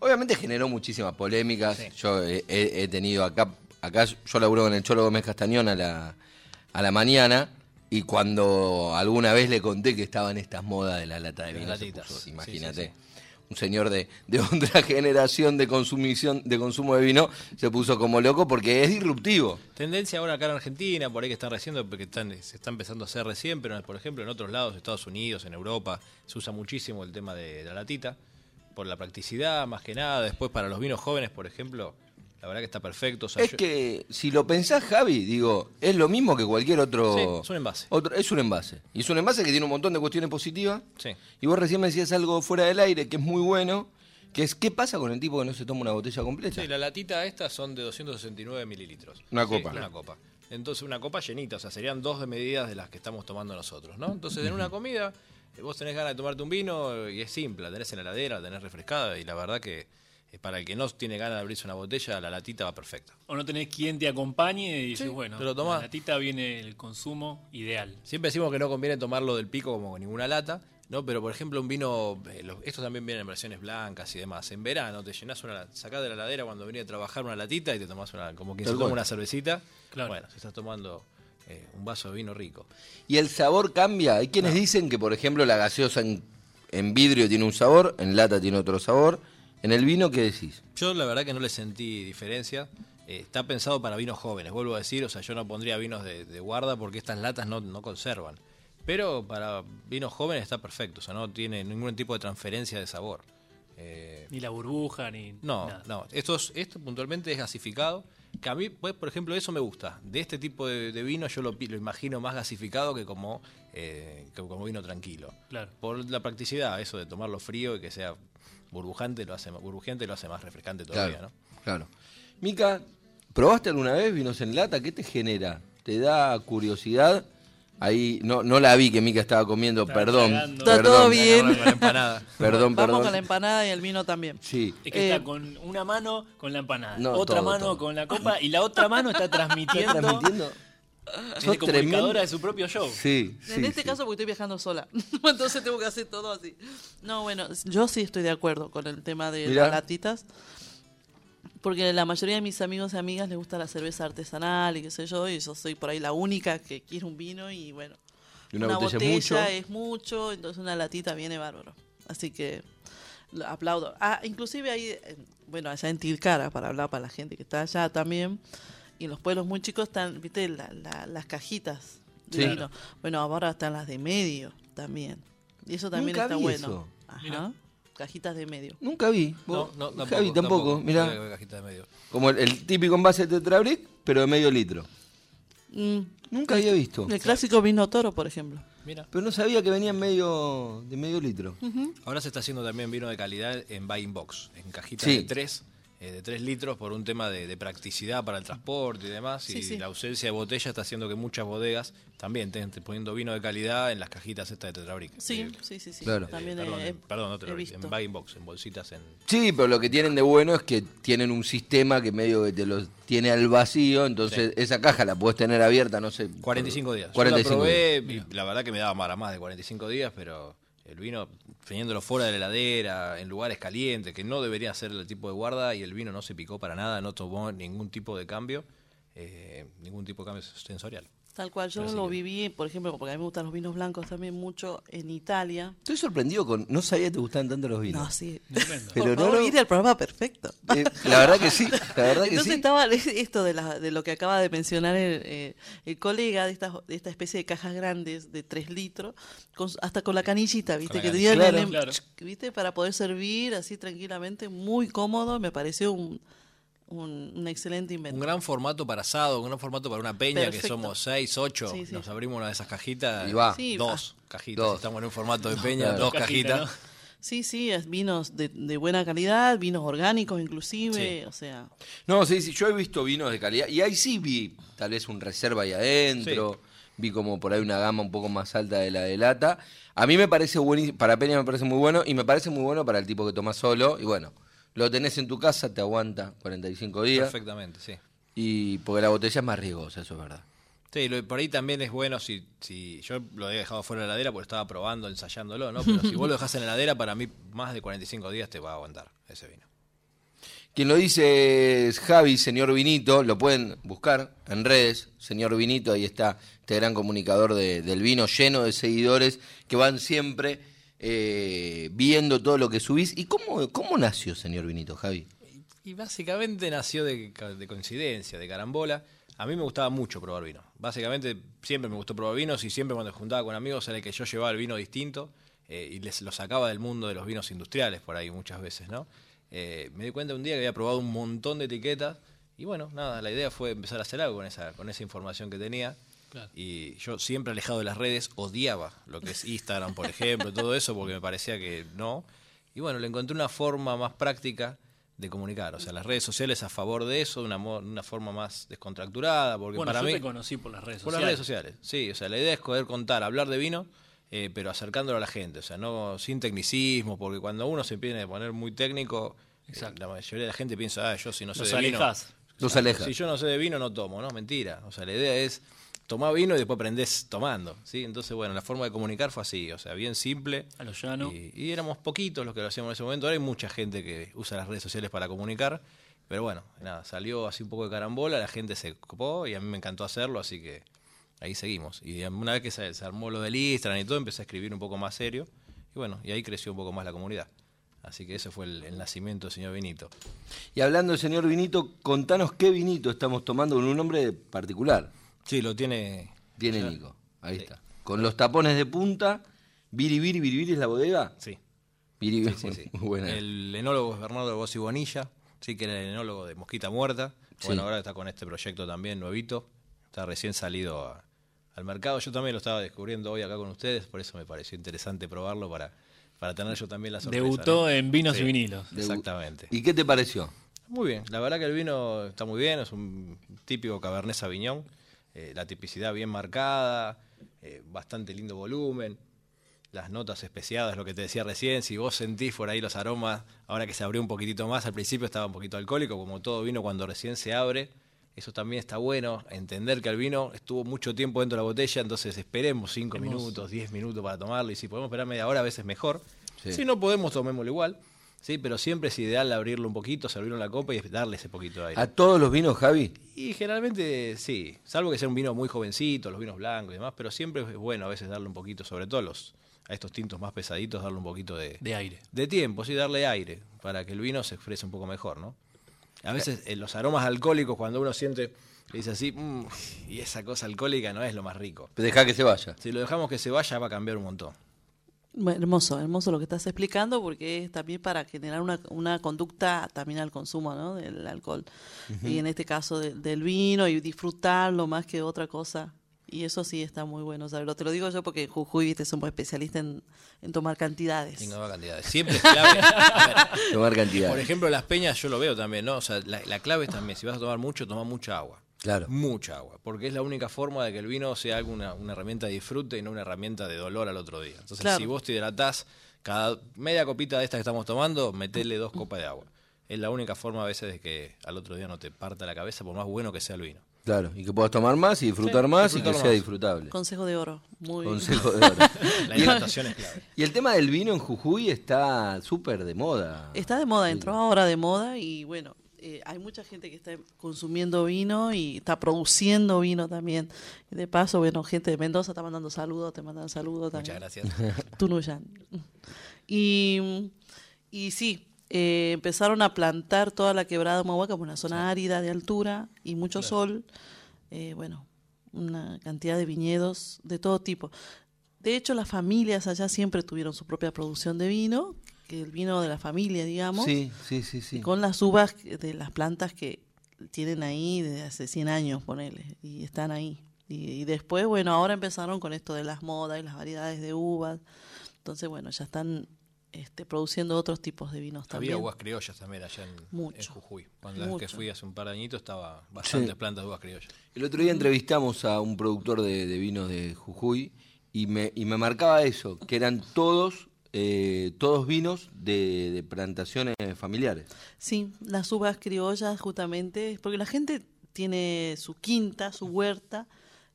obviamente generó muchísimas polémicas. Yo he, he- he tenido acá, acá yo laburo con el Cholo Gómez Castañón a la, a la mañana. Y cuando alguna vez le conté que estaban estas modas de la lata de vino, puso, Sí, imagínate. sí, Un señor de, de otra generación de consumición, de consumo de vino, se puso como loco porque es disruptivo. Tendencia ahora acá en Argentina, por ahí que están recién, porque están, se está empezando a hacer recién, pero por ejemplo en otros lados, Estados Unidos, en Europa, se usa muchísimo el tema de la latita, por la practicidad más que nada. Después para los vinos jóvenes, por ejemplo, la verdad que está perfecto. O sea, Es yo- que si lo pensás, Javi, digo, es lo mismo que cualquier otro. Sí, es un envase. otro- es un envase. Y es un envase que tiene un montón de cuestiones positivas. Sí. Y vos recién me decías algo fuera del aire que es muy bueno, que es ¿qué pasa con el tipo que no se toma una botella completa? Sí, la latita esta son de 269 mililitros. Una Sí, copa. Una copa. Entonces, una copa llenita, o sea, serían dos de medidas de las que estamos tomando nosotros, ¿no? Entonces, en una comida, eh, vos tenés ganas de tomarte un vino y es simple, la tenés en la heladera, la tenés refrescada y la verdad que eh, para el que no tiene ganas de abrirse una botella, la latita va perfecta. O no tenés quien te acompañe y dices, Sí, bueno, tomás. la latita viene el consumo ideal. Siempre decimos que no conviene tomarlo del pico como con ninguna lata, ¿no? Pero, por ejemplo, un vino, eh, los- estos también vienen en versiones blancas y demás. En verano te llenás una, sacás de la heladera cuando venís a trabajar una latita y te tomás una, como quien se toma una cervecita. Claro. Bueno, si estás tomando eh, un vaso de vino rico. Y el sabor cambia. Hay quienes dicen que, por ejemplo, la gaseosa en, en vidrio tiene un sabor, en lata tiene otro sabor. En el vino, ¿qué decís? Yo la verdad que no le sentí diferencia. Eh, está pensado para vinos jóvenes, vuelvo a decir, o sea, yo no pondría vinos de, de guarda porque estas latas no, no conservan. Pero para vinos jóvenes está perfecto, o sea, no tiene ningún tipo de transferencia de sabor. Eh, Ni la burbuja, ni no, nada. no. Esto, es- esto puntualmente es gasificado. Que a mí, pues, por ejemplo, eso me gusta. De este tipo de, de vino yo lo imagino más gasificado que como, eh, que como vino tranquilo. Claro. Por la practicidad, eso de tomarlo frío y que sea burbujante lo hace, más- burbujeante lo hace más refrescante todavía, claro, ¿no? claro. Mica, ¿probaste alguna vez vinos en lata? ¿Qué te genera? ¿Te da curiosidad? Ahí no, no la vi que Mica estaba comiendo, Estaba perdón. Está todo bien. Con la empanada. Perdón, Vamos perdón. con la empanada y el vino también. Sí. Es que Eh, está con una mano con la empanada, No, otra todo, mano todo. con la copa y la otra mano está transmitiendo, ¿Estás transmitiendo? Es comunicadora tremendo. de su propio show. Sí, en sí, este sí. caso porque estoy viajando sola, entonces tengo que hacer todo así. No, bueno, yo sí estoy de acuerdo con el tema de Mirá. las latitas, porque la mayoría de mis amigos y amigas les gusta la cerveza artesanal y qué sé yo, y yo soy por ahí la única que quiere un vino y bueno, Y una, botella, es mucho. es mucho, entonces una latita viene bárbaro. Así que lo aplaudo. Ah, inclusive ahí, bueno, allá en Tilcara, para hablar para la gente que está allá también, y en los pueblos muy chicos están, viste, la- la- las cajitas de Sí. vino. Bueno, ahora están las de medio también. Y eso también Nunca está vi bueno. eso. Ajá. Mira. Cajitas de medio. Nunca vi. No, Vos, no, tampoco. Javi tampoco, mirá. Mira qué cajita de medio. Como el, el típico envase de Tetrabric, pero de medio litro. Mm, Nunca había visto. El clásico vino toro, por ejemplo. Mira. Pero no sabía que venía en medio de medio litro. Ahora se está haciendo también vino de calidad en buying box, en cajitas Sí. de 3 de 3 litros por un tema de, de practicidad para el transporte y demás. Sí, y sí. la ausencia de botella está haciendo que muchas bodegas también estén poniendo vino de calidad en las cajitas estas de Tetrabric. Sí, Eh, sí, sí, sí. Claro. eh, También perdón, he, en- perdón, no Tetrabric, en buying box, en bolsitas en... Sí, pero lo que tienen de bueno es que tienen un sistema que medio que te lo tiene al vacío, entonces esa caja la puedes tener abierta, no sé. 45 días. Yo 45 la probé días. y la verdad que me daba para más de 45 días, pero El vino, teniéndolo fuera de la heladera, en lugares calientes, que no debería ser el tipo de guarda, y el vino no se picó para nada, no tomó ningún tipo de cambio, eh, ningún tipo de cambio sensorial. Tal cual, yo Así lo que- viví, por ejemplo, porque a mí me gustan los vinos blancos también mucho en Italia. Estoy sorprendido con. No sabía que te gustaban tanto los vinos. No, sí. Tremendo. Pero Por no, favor, no. al programa perfecto. Eh, la verdad que sí, la verdad que Entonces sí. estaba esto de, la- de lo que acaba de mencionar el, eh, el colega, de esta, de esta especie de cajas grandes de 3 litros, con- hasta con la canillita, ¿viste? la que tenían Claro. el- Claro. ¿viste? Para poder servir así tranquilamente, muy cómodo, me pareció un, un, un excelente invento. Un gran formato para asado, un gran formato para una peña, que somos seis, ocho. Sí, sí. Nos abrimos una de esas cajitas. Y va. Sí, dos cajitas. Dos. Estamos en un formato de peña, claro. dos Cajita, cajitas. ¿no? Sí, sí, es vinos de, de buena calidad, vinos orgánicos inclusive, Sí. o sea, No, sí, sí, yo he visto vinos de calidad. Y ahí sí vi tal vez un reserva ahí adentro. Vi como por ahí una gama un poco más alta de la de lata. A mí me parece buenísimo, para Peña me parece muy bueno y me parece muy bueno para el tipo que toma solo. Y bueno, lo tenés en tu casa, te aguanta 45 días. Perfectamente, sí. Y porque la botella es más riesgosa, eso es verdad. Sí, lo- por ahí también es bueno si, si yo lo he dejado fuera de la heladera porque estaba probando, ensayándolo, ¿no? Pero si vos lo dejás en la heladera, para mí más de 45 días te va a aguantar ese vino. Quien lo dice es Javi, señor Vinito, lo pueden buscar en redes, señor Vinito, ahí está este gran comunicador de- del vino lleno de seguidores que van siempre eh, viendo todo lo que subís. ¿Y cómo, cómo nació, señor Vinito, Javi? Y básicamente nació de, coincidencia, de carambola. A mí me gustaba mucho probar vino. Básicamente siempre me gustó probar vinos y siempre cuando juntaba con amigos era que yo llevaba el vino distinto eh, y les lo sacaba del mundo de los vinos industriales por ahí muchas veces, ¿no? Eh, me di cuenta un día que había probado un montón de etiquetas y bueno, nada, la idea fue empezar a hacer algo con esa, con esa información que tenía. Claro. Y yo siempre alejado de las redes odiaba lo que es Instagram, por ejemplo, todo eso, porque me parecía que no. Y bueno, le encontré una forma más práctica de comunicar. O sea, las redes sociales a favor de eso, de una, una forma más descontracturada, porque Bueno, para yo mí... te conocí por las redes Por sociales. las redes sociales, sí. O sea, la idea es poder contar, hablar de vino, eh, pero acercándolo a la gente. O sea, no sin tecnicismo, porque cuando uno se empieza a poner muy técnico, eh, la mayoría de la gente piensa, ah, yo si no sé Nos de vino... alejás. Los aleja. Si yo no sé de vino, no tomo, ¿no? Mentira. O sea, la idea es tomar vino y después aprendés tomando, ¿sí? Entonces, bueno, la forma de comunicar fue así, o sea, bien simple. A lo llano. Y, y éramos poquitos los que lo hacíamos en ese momento. Ahora hay mucha gente que usa las redes sociales para comunicar. Pero bueno, nada, salió así un poco de carambola, la gente se copó y a mí me encantó hacerlo, así que ahí seguimos. Y una vez que se, se armó lo del Instagram y todo, empecé a escribir un poco más serio. Y bueno, y ahí creció un poco más la comunidad. Así que ese fue el, el nacimiento del señor Vinito. Y hablando del señor Vinito, contanos qué vinito estamos tomando con un nombre particular. Sí, lo tiene Tiene Nico, ahí está. Con los tapones de punta, Biribiri, Biribiri es la bodega. Sí. Biribiri, Sí, sí, sí. muy buena. El enólogo es Bernardo Bossi Bonilla, sí que era el enólogo de Mosquita Muerta. Bueno, Sí. ahora está con este proyecto también nuevito. Está recién salido a- al mercado. Yo también lo estaba descubriendo hoy acá con ustedes, por eso me pareció interesante probarlo para, para tener yo también la sorpresa. Debutó ¿no? en Vinos Sí, y Vinilos. Exactamente. ¿Y qué te pareció? Muy bien, la verdad que el vino está muy bien, es un típico Cabernet Sauvignon, eh, la tipicidad bien marcada, eh, bastante lindo volumen, las notas especiadas, lo que te decía recién, si vos sentís por ahí los aromas, ahora que se abrió un poquitito más, al principio estaba un poquito alcohólico, como todo vino cuando recién se abre, eso también está bueno, entender que el vino estuvo mucho tiempo dentro de la botella, entonces esperemos 5 minutos, 10 minutos para tomarlo, y si podemos esperar media hora, a veces mejor. Sí. Si no podemos, tomémoslo igual. Sí, pero siempre es ideal abrirlo un poquito, servirlo en la copa y darle ese poquito de aire. ¿A todos los vinos, Javi? Y generalmente sí, salvo que sea un vino muy jovencito, los vinos blancos y demás, pero siempre es bueno a veces darle un poquito, sobre todo a los, a estos tintos más pesaditos, darle un poquito de, De aire. de tiempo, sí, darle aire, para que el vino se exprese un poco mejor, ¿no? A veces eh, los aromas alcohólicos, cuando uno siente, dice así, "Mm", y esa cosa alcohólica no es lo más rico. Deja que se vaya. Si lo dejamos que se vaya, va a cambiar un montón. Hermoso, hermoso lo que estás explicando porque es también para generar una, una conducta también al consumo ¿no? del alcohol. Y en este caso de- del vino y disfrutarlo más que otra cosa. Y eso sí está muy bueno saberlo. Te lo digo yo porque en Jujuy viste, somos especialistas en, en tomar cantidades. Tenga más cantidades. Siempre es clave. Tomar cantidad. Por ejemplo, las peñas yo lo veo también, ¿no? O sea, la, la clave es también, si vas a tomar mucho, toma mucha agua. Claro. Mucha agua. Porque es la única forma de que el vino sea algo una, herramienta de disfrute y no una herramienta de dolor al otro día. Entonces, Claro. si vos te hidratás, cada media copita de esta que estamos tomando, metele dos copas de agua. Es la única forma a veces de que al otro día no te parta la cabeza, por más bueno que sea el vino. Claro, y que puedas tomar más y disfrutar más y que sea disfrutable. Consejo de oro. Muy Consejo de oro. La hidratación es clave. Y el tema del vino en Jujuy está súper de moda. Está de moda, entró ahora de moda y bueno, eh, hay mucha gente que está consumiendo vino y está produciendo vino también. De paso, bueno, gente de Mendoza está mandando saludos, te mandan saludos también. Muchas gracias. Tunuyán. Y, y sí, eh, empezaron a plantar toda la quebrada de Mahuaca, una zona árida de altura y mucho sol. Eh, bueno, una cantidad de viñedos de todo tipo. De hecho, las familias allá siempre tuvieron su propia producción de vino, que el vino de la familia, digamos, Sí, sí, sí, sí. y con las uvas de las plantas que tienen ahí desde hace 100 años, ponele, y están ahí. Y, y después, bueno, ahora empezaron con esto de las modas y las variedades de uvas. Entonces, bueno, ya están este, produciendo otros tipos de vinos también. Había uvas criollas también allá en, Mucho. en Jujuy. Cuando la vez que fui hace un par de añitos estaba bastantes Sí. plantas de uvas criollas. El otro día entrevistamos a un productor de, de vinos de Jujuy y me, y me marcaba eso, que eran todos, eh, todos vinos de, de plantaciones familiares. Sí, las uvas criollas justamente, porque la gente tiene su quinta, su huerta,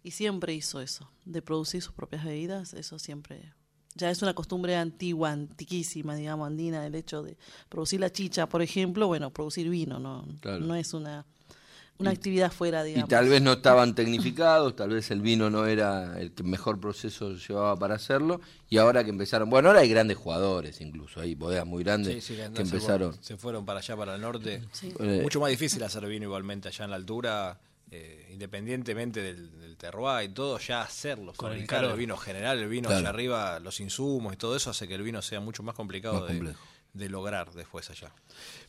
y siempre hizo eso, de producir sus propias bebidas, eso siempre, ya es una costumbre antigua, antiquísima, digamos, andina, el hecho de producir la chicha, por ejemplo, bueno, producir vino, no, Claro. no es una, una actividad fuera, digamos. Y tal vez no estaban tecnificados, tal vez el vino no era el que mejor proceso llevaba para hacerlo, y ahora que empezaron, bueno, ahora hay grandes jugadores incluso, hay bodegas muy grandes Sí, sí, que empezaron. Se fueron para allá, para el norte. Sí. Eh, Mucho más difícil hacer vino igualmente allá en la altura, eh, independientemente del, del terroir y todo, ya hacerlo, Con el el, vino general, el vino Claro. allá arriba, los insumos y todo eso hace que el vino sea mucho más complicado Más de, complejo. De lograr después allá.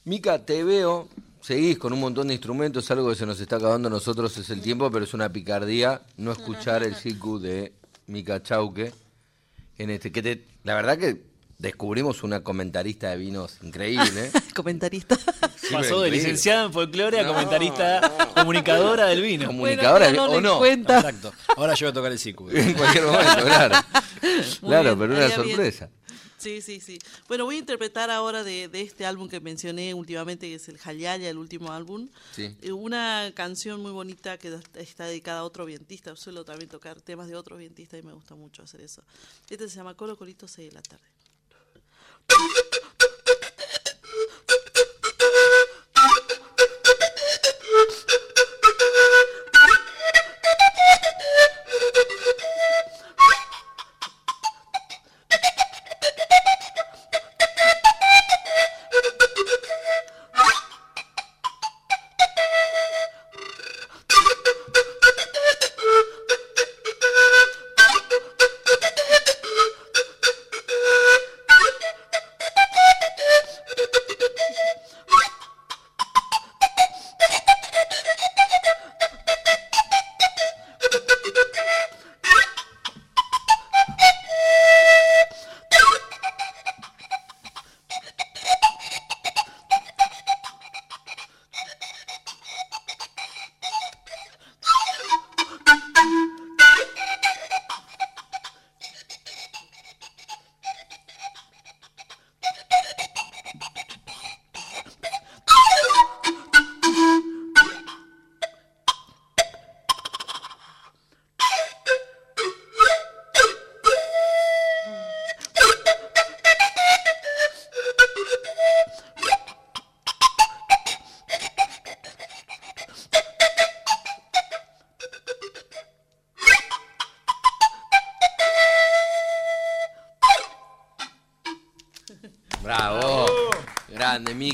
Mica, te veo, seguís con un montón de instrumentos, algo que se nos está acabando a nosotros es el tiempo, pero es una picardía no escuchar el siku de Mica Chauque. En este, que te, la verdad que descubrimos una comentarista de vinos increíble. ¿eh? Comentarista. Pasó de licenciada en folclore a No, comentarista, comunicadora del vino. Comunicadora, Bueno, no ¿o no? cuenta. Exacto. Ahora yo voy a tocar el siku. En cualquier momento, claro. Muy claro, bien, pero una bien. Sí, sí, sí. Bueno, voy a interpretar ahora de, de este álbum que mencioné últimamente, que es el Hayaya, el último álbum. Sí. Eh, Una canción muy bonita que está dedicada a otro vientista. Suelo también tocar temas de otros vientistas y me gusta mucho hacer eso. Este se llama Colo Colito 6 de la tarde.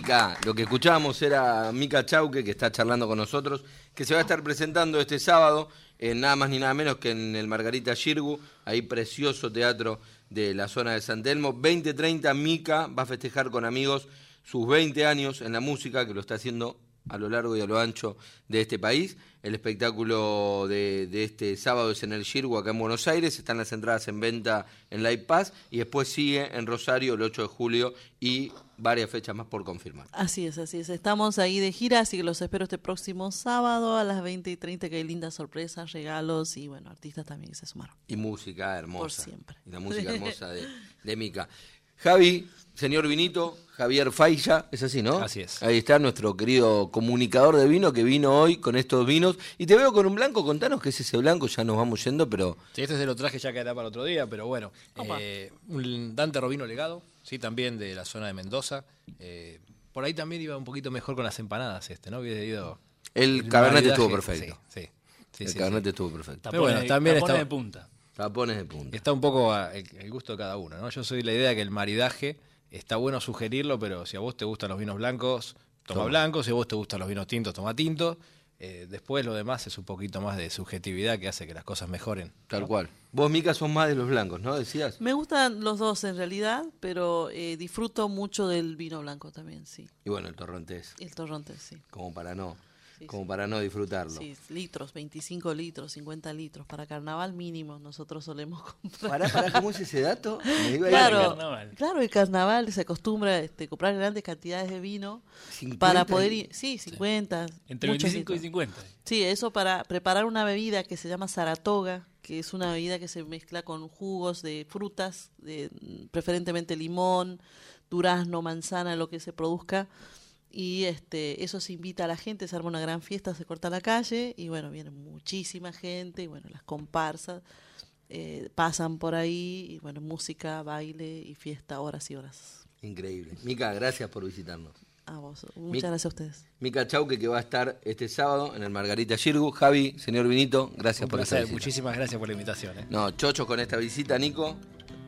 Mica. Lo que escuchábamos era Mica Chauque, que está charlando con nosotros, que se va a estar presentando este sábado, en nada más ni nada menos que en el Margarita Girgu, ahí precioso teatro de la zona de San Telmo. 2030, Mica va a festejar con amigos sus 20 años en la música, que lo está haciendo a lo largo y a lo ancho de este país. El espectáculo de, de este sábado es en el Girgu, acá en Buenos Aires. Están las entradas en venta en Live Pass y después sigue en Rosario el 8 de julio y varias fechas más por confirmar. Así es, así es. Estamos ahí de gira, así que los espero este próximo sábado a las 20 y 30, que hay lindas sorpresas, regalos y, bueno, artistas también que se sumaron. Y música hermosa. Por siempre. Y la música hermosa de, de Mica. Javi, señor Vinito, Javier Faiya, es así, ¿no? Así es. Ahí está nuestro querido comunicador de vino que vino hoy con estos vinos. Y te veo con un blanco, contanos qué es ese blanco, ya nos vamos yendo, pero Sí, este se lo traje ya quedará para otro día, pero bueno. Eh, un Dante Robino legado, sí, también de la zona de Mendoza. Eh, por ahí también iba un poquito mejor con las empanadas este, ¿no? Hubiese ido... el cabernet maridaje, estuvo perfecto. Sí, sí. sí, el sí, cabernet sí. estuvo perfecto. Pero bueno, también tapones está- de punta. Tapones de punta. Está un poco a- el, el gusto de cada uno, ¿no? Yo soy la idea que el maridaje está bueno sugerirlo, pero si a vos te gustan los vinos blancos, toma, Toma. blancos, si a vos te gustan los vinos tintos, toma tinto. Eh, después lo demás es un poquito más de subjetividad que hace que las cosas mejoren. Tal cual. Vos, Mica, sos más de los blancos, ¿no? Decías. Me gustan los dos en realidad, pero eh, disfruto mucho del vino blanco también, sí. Y bueno, el torrontés, el torronte, sí. como para no, Sí, como sí. para no disfrutarlo. Sí, litros, 25 litros, 50 litros. Para carnaval mínimo nosotros solemos comprar. Pará, pará, ¿cómo es ese dato? Me iba a ir a- Claro, carnaval. claro, el carnaval se acostumbra este, comprar grandes cantidades de vino 50 para poder ir, sí, 50. Entre muchos 25 y litros. 50. Sí, eso para preparar una bebida que se llama Saratoga, que es una bebida que se mezcla con jugos de frutas, de, mm, preferentemente limón, durazno, manzana, lo que se produzca. Y este, eso se invita a la gente, se arma una gran fiesta, se corta la calle y bueno, viene muchísima gente y bueno, las comparsas eh, pasan por ahí y bueno, música, baile y fiesta, horas y horas. Increíble. Mica, gracias por visitarnos. A vos, muchas gracias a ustedes. Mica Chauque que va a estar este sábado en el Margarita Girgu. Javi, señor Vinito, gracias Un por esta placer, visita. muchísimas gracias por la invitación. ¿eh? No, chocho con esta visita, Nico.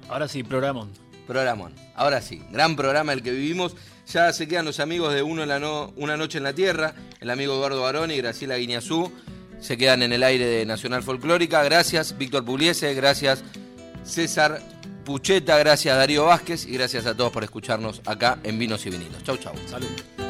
Ahora sí, programón. Programón. Ahora sí, gran programa el que vivimos. Ya se quedan los amigos de Uno en la no- Una Noche en la Tierra, el amigo Eduardo Baroni y Graciela Guiñazú. Se quedan en el aire de Nacional Folclórica. Gracias, Víctor Pugliese. Gracias, César Pucheta. Gracias, Darío Vázquez. Y gracias a todos por escucharnos acá en Vinos y Vinilos. Chau, chau. Salud.